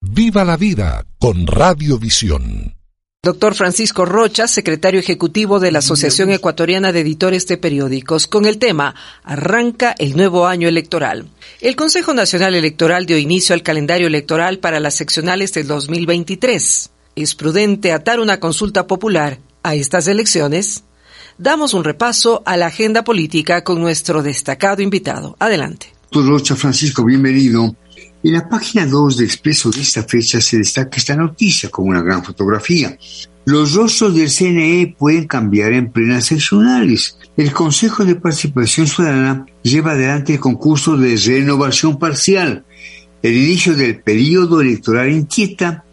Viva la vida con Radiovisión. Doctor Francisco Rocha, secretario ejecutivo de la Asociación Ecuatoriana de Editores de Periódicos, con el tema Arranca el nuevo año electoral. El Consejo Nacional Electoral dio inicio al calendario electoral para las seccionales del 2023. ¿Es prudente atar una consulta popular a estas elecciones? Damos un repaso a la agenda política con nuestro destacado invitado. Adelante. Doctor Rocha Francisco, bienvenido. En la página 2 de Expreso de esta fecha se destaca esta noticia como una gran fotografía. Los rostros del CNE pueden cambiar en plenas seccionales. El Consejo de Participación Ciudadana lleva adelante el concurso de renovación parcial. El inicio del periodo electoral inquieta.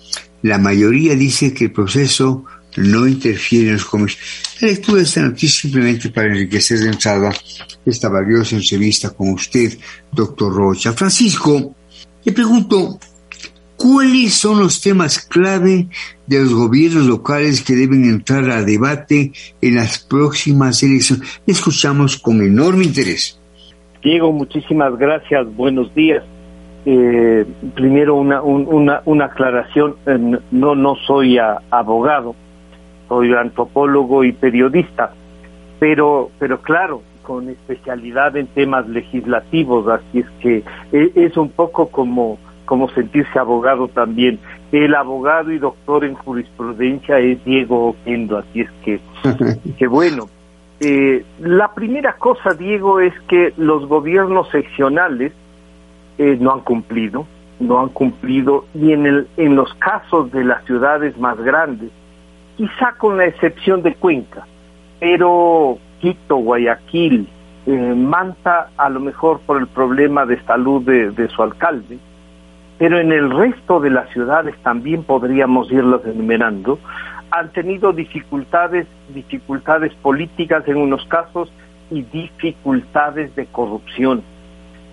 La mayoría dice que el proceso no interfiere en los comicios. La lectura de esta noticia simplemente para enriquecer de entrada esta valiosa entrevista con usted, doctor Rocha. Francisco, le pregunto, ¿cuáles son los temas clave de los gobiernos locales que deben entrar a debate en las próximas elecciones? Escuchamos con enorme interés. Diego, muchísimas gracias. Buenos días. Eh, primero una, una, una aclaración. Eh, no, no soy abogado, soy antropólogo y periodista, pero, pero claro, con especialidad en temas legislativos, así es que e, es un poco como, como sentirse abogado también. El abogado y doctor en jurisprudencia es Diego Oquendo, así es que, que bueno. Eh, la primera cosa, Diego, es que los gobiernos seccionales eh, no han cumplido, no han cumplido, y en, el, en los casos de las ciudades más grandes, quizá con la excepción de Cuenca, pero Quito, Guayaquil, eh, Manta, a lo mejor por el problema de salud de, su alcalde, pero en el resto de las ciudades también podríamos irlas enumerando, han tenido dificultades, dificultades políticas en unos casos y dificultades de corrupción.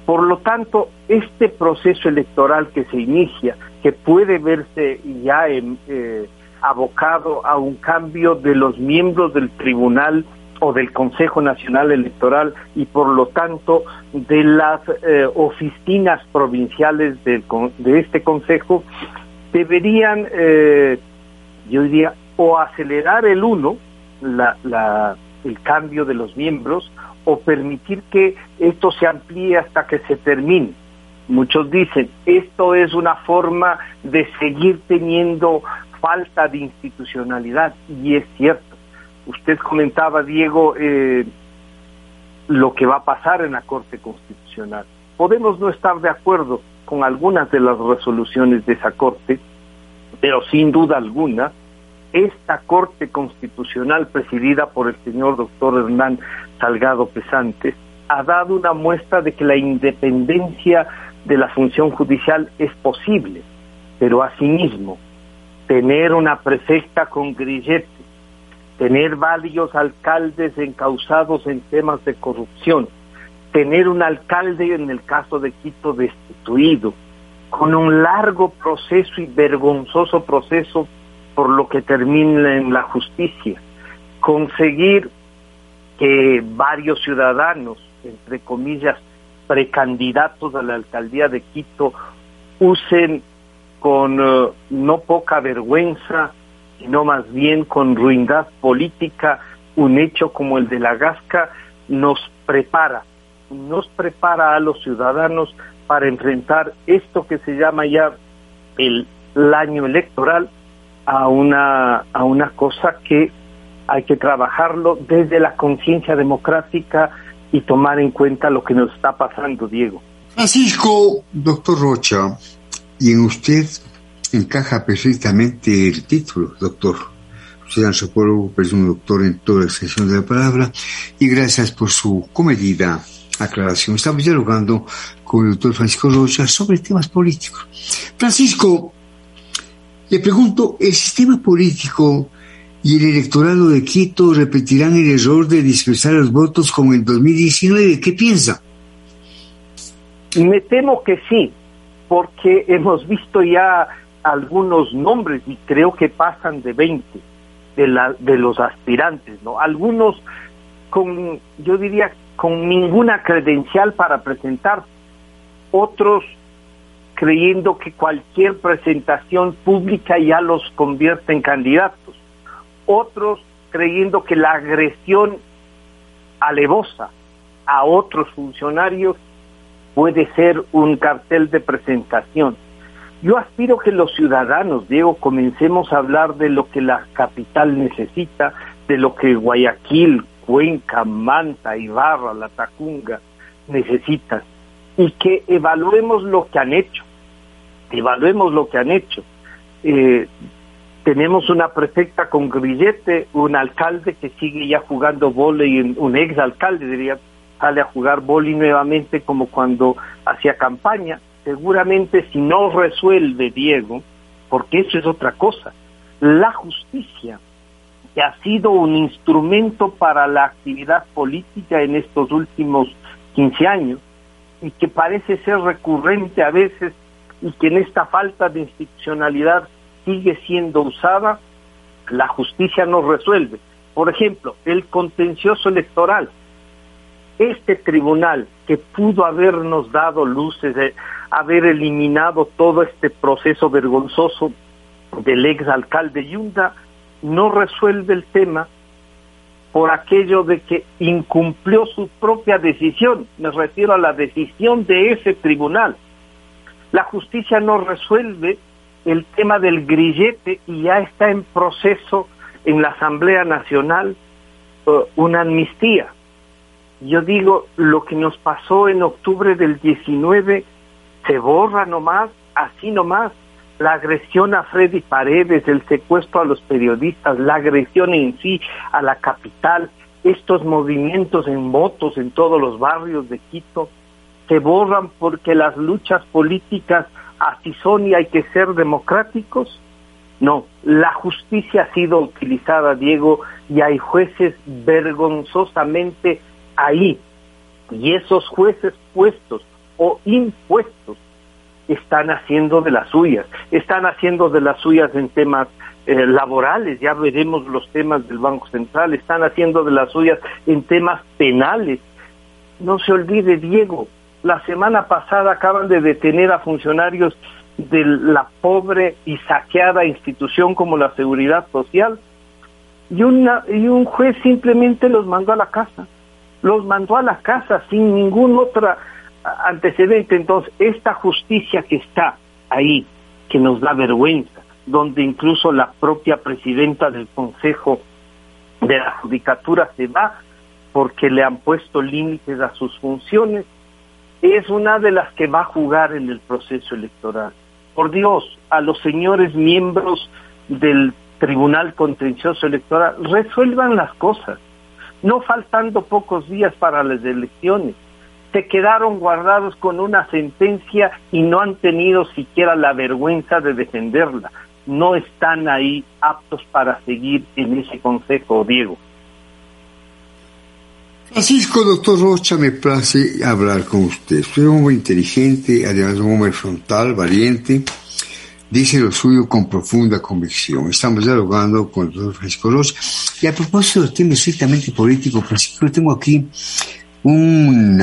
Por lo tanto, este proceso electoral que se inicia, que puede verse ya eh, abocado a un cambio de los miembros del tribunal o del Consejo Nacional Electoral y por lo tanto de las eh, oficinas provinciales de este Consejo deberían, eh, yo diría, o acelerar el uno, la, el cambio de los miembros, o permitir que esto se amplíe hasta que se termine. Muchos dicen, esto es una forma de seguir teniendo falta de institucionalidad, y es cierto Usted comentaba, Diego, eh, lo que va a pasar en la Corte Constitucional. Podemos no estar de acuerdo con algunas de las resoluciones de esa Corte, pero sin duda alguna, esta Corte Constitucional presidida por el señor doctor Hernán Salgado Pesantes ha dado una muestra de que la independencia de la función judicial es posible, pero asimismo, tener una prefecta con grillete tener varios alcaldes encausados en temas de corrupción, tener un alcalde en el caso de Quito destituido, con un largo proceso y vergonzoso proceso por lo que termina en la justicia, conseguir que varios ciudadanos, entre comillas, precandidatos a la alcaldía de Quito, usen con eh, no poca vergüenza sino más bien con ruindad política, un hecho como el de la Gasca nos prepara, nos prepara a los ciudadanos para enfrentar esto que se llama ya el, año electoral a una, a una cosa que hay que trabajarlo desde la conciencia democrática y tomar en cuenta lo que nos está pasando, Diego. Francisco, doctor Rocha, y en usted encaja perfectamente el título, doctor. Antropólogo, pero es un doctor en toda la extensión de la palabra, y gracias por su comedida aclaración. Estamos dialogando con el doctor Francisco Rocha sobre temas políticos. Francisco, le pregunto, ¿el sistema político y el electorado de Quito repetirán el error de dispersar los votos como en 2019? ¿Qué piensa? Me temo que sí, porque hemos visto ya algunos nombres y creo que pasan de 20 de, la, de los aspirantes, ¿no? Algunos con, yo diría, con ninguna credencial para presentar, otros creyendo que cualquier presentación pública ya los convierte en candidatos, otros creyendo que la agresión alevosa a otros funcionarios puede ser un cartel de presentación. Yo aspiro que los ciudadanos, Diego, comencemos a hablar de lo que la capital necesita, de lo que Guayaquil, Cuenca, Manta, Ibarra, La Tacunga necesitan, y que evaluemos lo que han hecho, evaluemos lo que han hecho. Eh, tenemos una prefecta con grillete, un alcalde que sigue ya jugando volei, un ex alcalde diría, sale a jugar boli nuevamente como cuando hacía campaña. Seguramente si no resuelve Diego, porque eso es otra cosa, la justicia, que ha sido un instrumento para la actividad política en estos últimos 15 años y que parece ser recurrente a veces y que en esta falta de institucionalidad sigue siendo usada, la justicia no resuelve. Por ejemplo, el contencioso electoral este tribunal que pudo habernos dado luces, de haber eliminado todo este proceso vergonzoso del ex alcalde Yunda, no resuelve el tema por aquello de que incumplió su propia decisión, me refiero a la decisión de ese tribunal. La justicia no resuelve el tema del grillete y ya está en proceso en la Asamblea Nacional uh, una amnistía yo digo, lo que nos pasó en octubre del 19 se borra nomás, así nomás. La agresión a Freddy Paredes, el secuestro a los periodistas, la agresión en sí a la capital, estos movimientos en motos en todos los barrios de Quito, se borran porque las luchas políticas así son y hay que ser democráticos. No, la justicia ha sido utilizada, Diego, y hay jueces vergonzosamente ahí. Y esos jueces puestos o impuestos están haciendo de las suyas, están haciendo de las suyas en temas eh, laborales, ya veremos los temas del Banco Central, están haciendo de las suyas en temas penales. No se olvide, Diego, la semana pasada acaban de detener a funcionarios de la pobre y saqueada institución como la Seguridad Social y, una, y un juez simplemente los mandó a la casa los mandó a la casa sin ningún otro antecedente. Entonces, esta justicia que está ahí, que nos da vergüenza, donde incluso la propia presidenta del Consejo de la Judicatura se va porque le han puesto límites a sus funciones, es una de las que va a jugar en el proceso electoral. Por Dios, a los señores miembros del Tribunal Contencioso Electoral, resuelvan las cosas no faltando pocos días para las elecciones. Se quedaron guardados con una sentencia y no han tenido siquiera la vergüenza de defenderla. No están ahí aptos para seguir en ese consejo, Diego. Francisco, doctor Rocha, me place hablar con usted. Usted es un hombre inteligente, además un hombre frontal, valiente dice lo suyo con profunda convicción. Estamos dialogando con el doctor Francisco Rocha. Y a propósito del tema estrictamente político, Francisco, tengo aquí un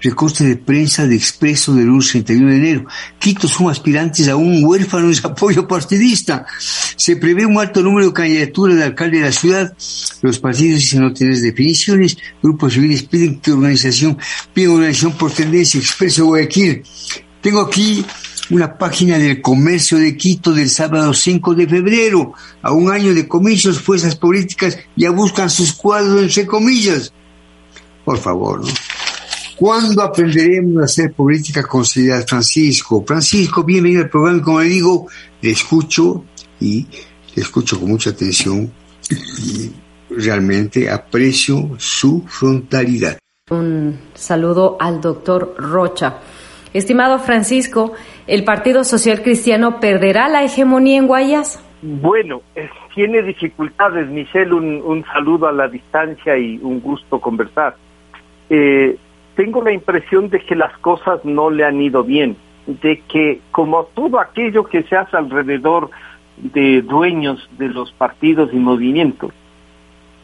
recorte de prensa de Expreso del 31 de enero. Quito son aspirantes a un huérfano de apoyo partidista. Se prevé un alto número de candidaturas de alcalde de la ciudad. Los partidos dicen no tener definiciones. Grupos civiles piden que organización, piden organización por tendencia. Expreso Guayaquil. Tengo aquí una página del comercio de Quito del sábado 5 de febrero. A un año de comicios, fuerzas políticas ya buscan sus cuadros entre comillas. Por favor, ¿no? ¿Cuándo aprenderemos a hacer política con seriedad, Francisco? Francisco, bienvenido al programa. Como le digo, le escucho y le escucho con mucha atención y realmente aprecio su frontalidad. Un saludo al doctor Rocha. Estimado Francisco, ¿el Partido Social Cristiano perderá la hegemonía en Guayas? Bueno, tiene dificultades, Michelle, un, saludo a la distancia y un gusto conversar. Eh, tengo la impresión de que las cosas no le han ido bien, de que como todo aquello que se hace alrededor de dueños de los partidos y movimientos,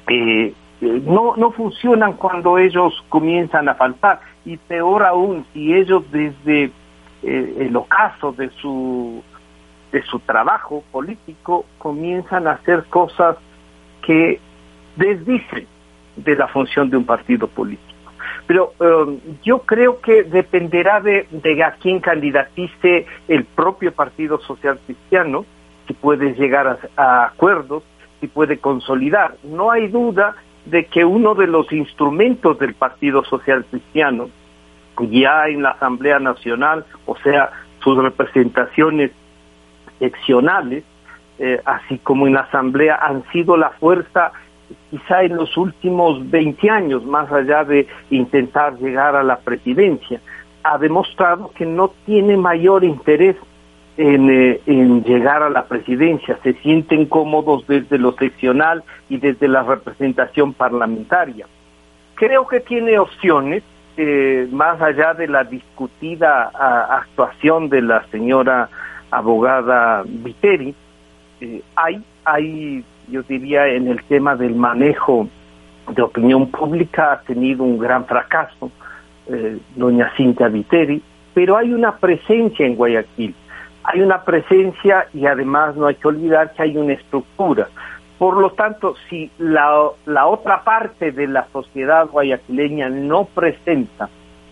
eh, eh, no, no funcionan cuando ellos comienzan a faltar y peor aún si ellos desde el ocaso de su de su trabajo político comienzan a hacer cosas que desdicen de la función de un partido político. Pero um, yo creo que dependerá de, de, a quién candidatice el propio Partido Social Cristiano, si puede llegar a, acuerdos, si puede consolidar. No hay duda de que uno de los instrumentos del Partido Social Cristiano, ya en la Asamblea Nacional, o sea, sus representaciones seccionales, eh, así como en la Asamblea, han sido la fuerza quizá en los últimos 20 años, más allá de intentar llegar a la presidencia, ha demostrado que no tiene mayor interés en, eh, en, llegar a la presidencia, se sienten cómodos desde lo seccional y desde la representación parlamentaria. Creo que tiene opciones, eh, más allá de la discutida actuación de la señora abogada Viteri, eh, hay, hay, yo diría, en el tema del manejo de opinión pública ha tenido un gran fracaso, eh, doña Cintia Viteri, pero hay una presencia en Guayaquil, hay una presencia y además no hay que olvidar que hay una estructura. Por lo tanto, si la, la otra parte de la sociedad guayaquileña no presenta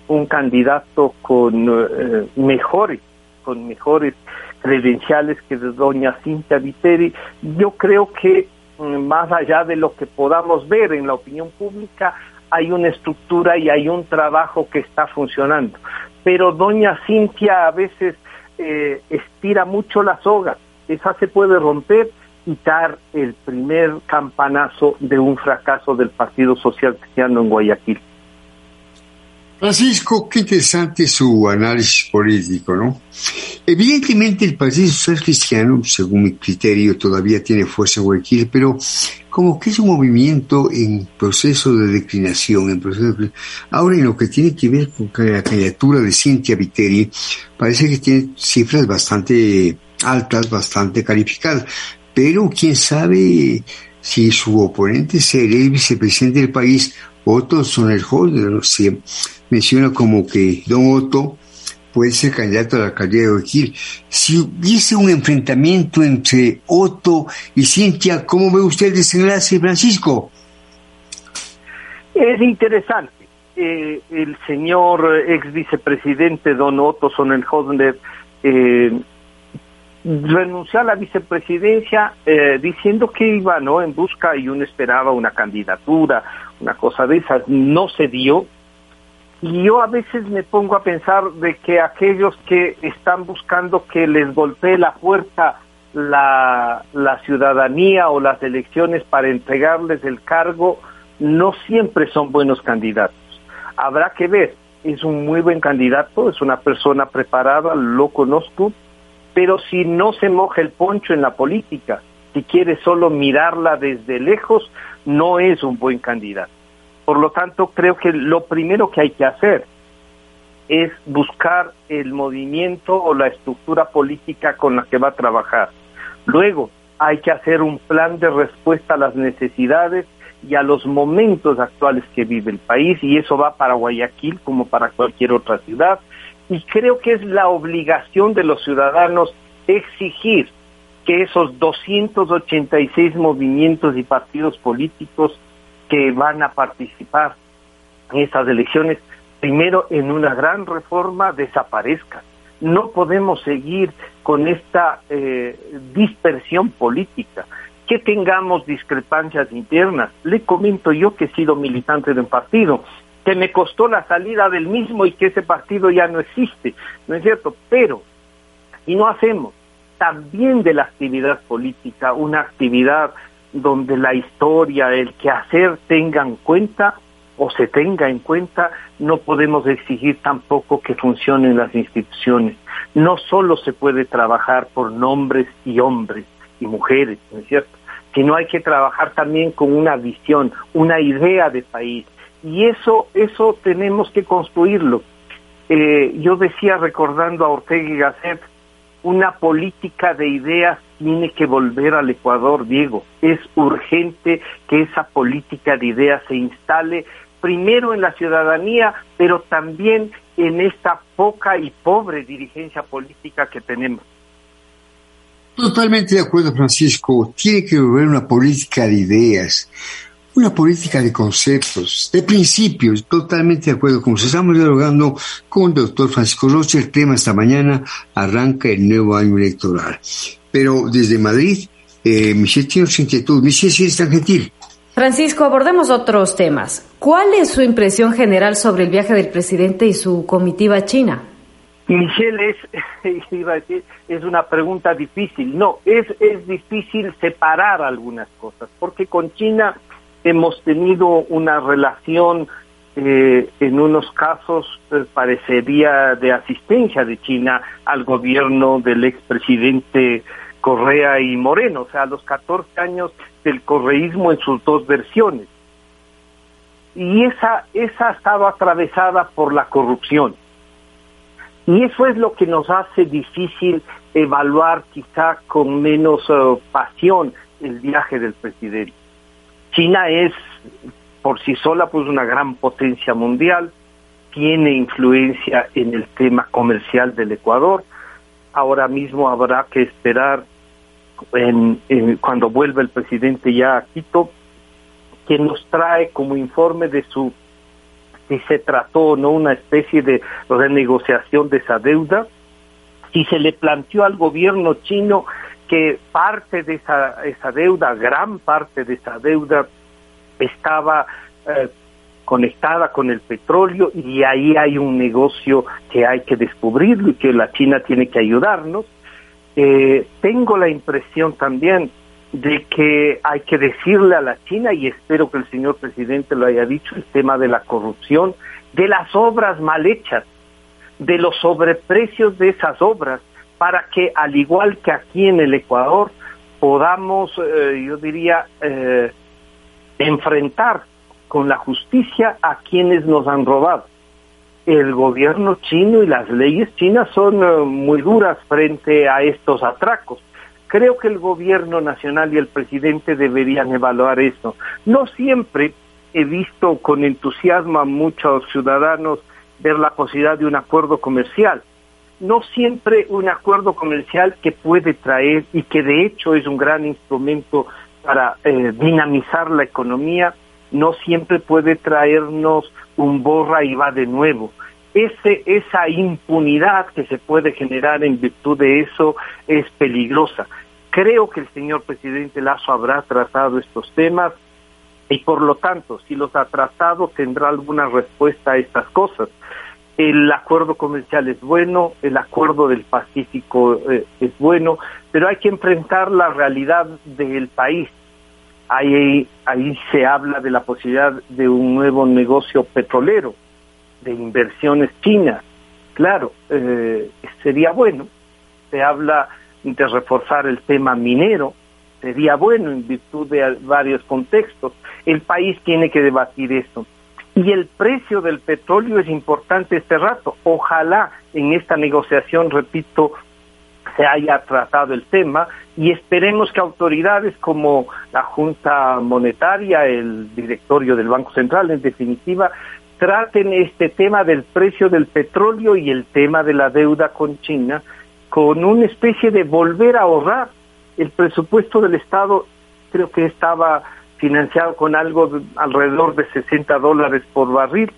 un candidato con eh, mejores, con mejores credenciales que de doña Cintia Viteri, yo creo que mm, más allá de lo que podamos ver en la opinión pública, hay una estructura y hay un trabajo que está funcionando. Pero doña Cintia a veces eh, estira mucho la soga, esa se puede romper y dar el primer campanazo de un fracaso del Partido Social Cristiano en Guayaquil. Francisco, qué interesante su análisis político, ¿no? Evidentemente el Partido Social Cristiano, según mi criterio, todavía tiene fuerza en Guayaquil, pero como que es un movimiento en proceso de declinación, en proceso de... Ahora, en lo que tiene que ver con la candidatura de Cintia Viteri, parece que tiene cifras bastante altas, bastante calificadas, pero quién sabe si su oponente será el vicepresidente del país, Otto Sonnerholder, se menciona como que Don Otto puede ser candidato a la alcaldía de Guayaquil. Si hubiese un enfrentamiento entre Otto y Cintia, ¿cómo ve usted el desenlace, Francisco? Es interesante. El señor ex vicepresidente don Otto Sonnenhodner eh, renunció a la vicepresidencia eh, diciendo que iba no en busca y uno esperaba una candidatura, una cosa de esas. No se dio, y yo a veces me pongo a pensar de que aquellos que están buscando que les golpee la puerta la, ciudadanía o las elecciones para entregarles el cargo, no siempre son buenos candidatos. Habrá que ver, es un muy buen candidato, es una persona preparada, lo conozco, pero si no se moja el poncho en la política, si quiere solo mirarla desde lejos, no es un buen candidato. Por lo tanto, creo que lo primero que hay que hacer es buscar el movimiento o la estructura política con la que va a trabajar. Luego, hay que hacer un plan de respuesta a las necesidades y a los momentos actuales que vive el país, y eso va para Guayaquil como para cualquier otra ciudad. Y creo que es la obligación de los ciudadanos exigir que esos 286 movimientos y partidos políticos que van a participar en estas elecciones, primero en una gran reforma desaparezcan. No podemos seguir con esta eh, dispersión política, que tengamos discrepancias internas. Le comento yo que he sido militante de un partido, que me costó la salida del mismo y que ese partido ya no existe, ¿no es cierto? Pero, y no hacemos también de la actividad política una actividad donde la historia, el quehacer tengan cuenta, o se tenga en cuenta, no podemos exigir tampoco que funcionen las instituciones. No solo se puede trabajar por nombres y hombres y mujeres, ¿no es cierto? Sino hay que trabajar también con una visión, una idea de país. Y eso, eso tenemos que construirlo. Eh, yo decía, recordando a Ortega y Gasset, una política de ideas tiene que volver al Ecuador, Diego. Es urgente que esa política de ideas se instale primero en la ciudadanía, pero también en esta poca y pobre dirigencia política que tenemos. Totalmente de acuerdo, Francisco. Tiene que volver una política de ideas, una política de conceptos, de principios. Totalmente de acuerdo. Como estamos dialogando con el doctor Francisco Rocha, el tema esta mañana arranca el nuevo año electoral. Pero desde Madrid, eh, Michelle tiene su inquietud. Michelle, si eres tan gentil. Francisco, abordemos otros temas. ¿Cuál es su impresión general sobre el viaje del presidente y su comitiva a China? Michelle, es, iba a decir, es una pregunta difícil. No, es, es difícil separar algunas cosas, porque con China hemos tenido una relación, eh, en unos casos eh, parecería de asistencia de China al gobierno del expresidente Correa y Moreno, o sea, a los 14 años del correísmo en sus dos versiones. Y esa, esa ha estado atravesada por la corrupción. Y eso es lo que nos hace difícil evaluar quizá con menos uh, pasión el viaje del presidente. China es por sí sola pues una gran potencia mundial, tiene influencia en el tema comercial del Ecuador. Ahora mismo habrá que esperar en, cuando vuelva el presidente ya a Quito, que nos trae como informe de su si se trató no una especie de renegociación de esa deuda, si se le planteó al gobierno chino que parte de esa, esa deuda, gran parte de esa deuda, estaba eh, conectada con el petróleo y ahí hay un negocio que hay que descubrirlo y que la China tiene que ayudarnos. Eh, tengo la impresión también de que hay que decirle a la China, y espero que el señor presidente lo haya dicho, el tema de la corrupción, de las obras mal hechas, de los sobreprecios de esas obras, para que al igual que aquí en el Ecuador podamos, eh, yo diría, eh, enfrentar con la justicia a quienes nos han robado el gobierno chino y las leyes chinas son eh, muy duras frente a estos atracos. Creo que el gobierno nacional y el presidente deberían evaluar eso. No siempre he visto con entusiasmo a muchos ciudadanos ver la posibilidad de un acuerdo comercial. No siempre un acuerdo comercial que puede traer y que de hecho es un gran instrumento para eh, dinamizar la economía, no siempre puede traernos un borra y va de nuevo. Ese, esa impunidad que se puede generar en virtud de eso es peligrosa. Creo que el señor presidente Lazo habrá tratado estos temas y por lo tanto, si los ha tratado, tendrá alguna respuesta a estas cosas. El acuerdo comercial es bueno, el acuerdo del Pacífico eh, es bueno, pero hay que enfrentar la realidad del país Ahí, ahí se habla de la posibilidad de un nuevo negocio petrolero, de inversiones chinas. Claro, eh, sería bueno. Se habla de reforzar el tema minero, sería bueno en virtud de varios contextos. El país tiene que debatir eso. Y el precio del petróleo es importante este rato. Ojalá en esta negociación, repito, se haya tratado el tema y esperemos que autoridades como la Junta Monetaria, el directorio del Banco Central, en definitiva, traten este tema del precio del petróleo y el tema de la deuda con China con una especie de volver a ahorrar. El presupuesto del Estado creo que estaba financiado con algo alrededor de 60 dólares por barril.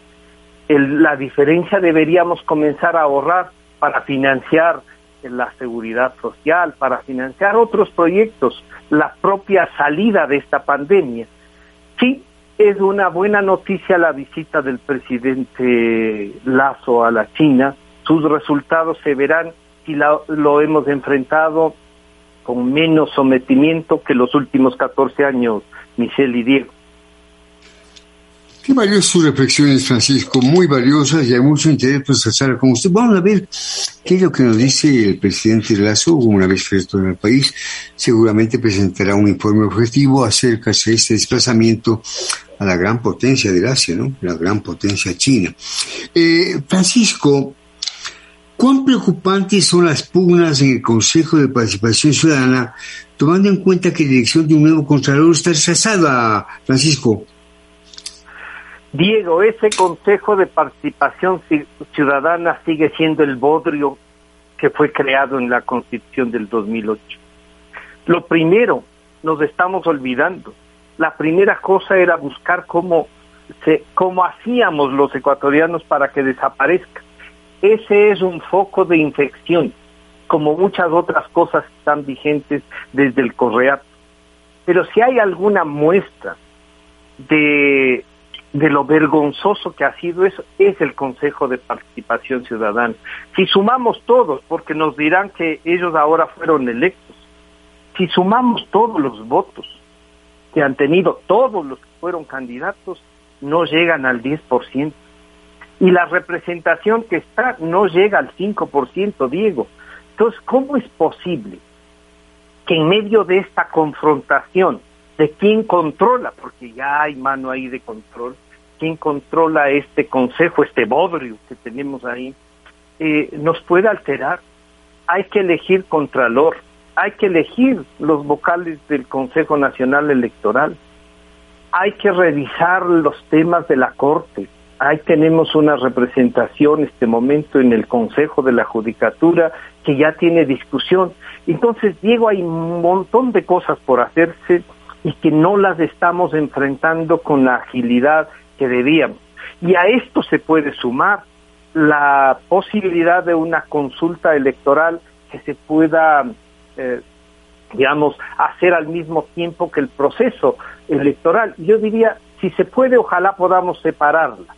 la diferencia deberíamos comenzar a ahorrar para financiar la seguridad social, para financiar otros proyectos, la propia salida de esta pandemia. Sí, es una buena noticia la visita del presidente Lazo a la China. Sus resultados se verán si lo hemos enfrentado con menos sometimiento que los últimos 14 años, Michelle y Diego. Qué valiosas sus reflexiones, Francisco, muy valiosas y hay mucho interés por estar con usted. Vamos a ver qué es lo que nos dice el presidente Lazo, una vez fresco en el país. Seguramente presentará un informe objetivo acerca de este desplazamiento a la gran potencia del Asia, ¿no? La gran potencia china. Eh, Francisco, ¿cuán preocupantes son las pugnas en el Consejo de Participación Ciudadana, tomando en cuenta que la elección de un nuevo Contralor está rechazada, Francisco? Diego, ese Consejo de Participación Ciudadana sigue siendo el bodrio que fue creado en la Constitución del 2008. Lo primero, nos estamos olvidando. La primera cosa era buscar cómo, se, cómo hacíamos los ecuatorianos para que desaparezca. Ese es un foco de infección, como muchas otras cosas que están vigentes desde el Correato. Pero si hay alguna muestra de de lo vergonzoso que ha sido eso, es el Consejo de Participación Ciudadana. Si sumamos todos, porque nos dirán que ellos ahora fueron electos, si sumamos todos los votos que han tenido todos los que fueron candidatos, no llegan al 10%. Y la representación que está no llega al 5%, Diego. Entonces, ¿cómo es posible que en medio de esta confrontación de quién controla, porque ya hay mano ahí de control, quién controla este consejo, este bodrio que tenemos ahí, eh, nos puede alterar. Hay que elegir contralor, hay que elegir los vocales del Consejo Nacional Electoral, hay que revisar los temas de la Corte. Ahí tenemos una representación en este momento en el Consejo de la Judicatura que ya tiene discusión. Entonces, Diego, hay un montón de cosas por hacerse y que no las estamos enfrentando con la agilidad que debíamos. Y a esto se puede sumar la posibilidad de una consulta electoral que se pueda, eh, digamos, hacer al mismo tiempo que el proceso electoral. Yo diría, si se puede, ojalá podamos separarla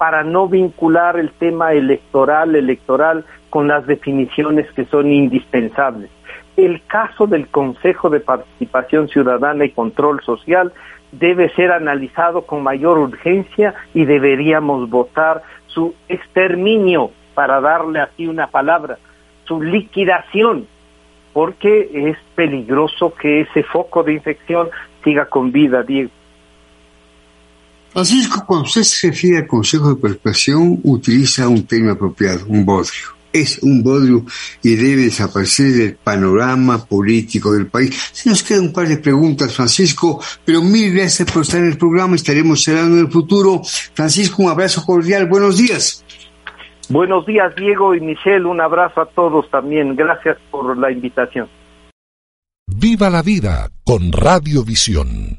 para no vincular el tema electoral, electoral, con las definiciones que son indispensables. El caso del Consejo de Participación Ciudadana y Control Social debe ser analizado con mayor urgencia y deberíamos votar su exterminio, para darle así una palabra, su liquidación, porque es peligroso que ese foco de infección siga con vida, Diego. Francisco, cuando usted se refiere al Consejo de Participación, utiliza un término apropiado, un bodrio es un bodrio y debe desaparecer del panorama político del país. Se nos quedan un par de preguntas, Francisco, pero mil gracias por estar en el programa. Estaremos cerrando en el futuro. Francisco, un abrazo cordial. Buenos días. Buenos días, Diego y Michelle. Un abrazo a todos también. Gracias por la invitación. Viva la vida con Radiovisión.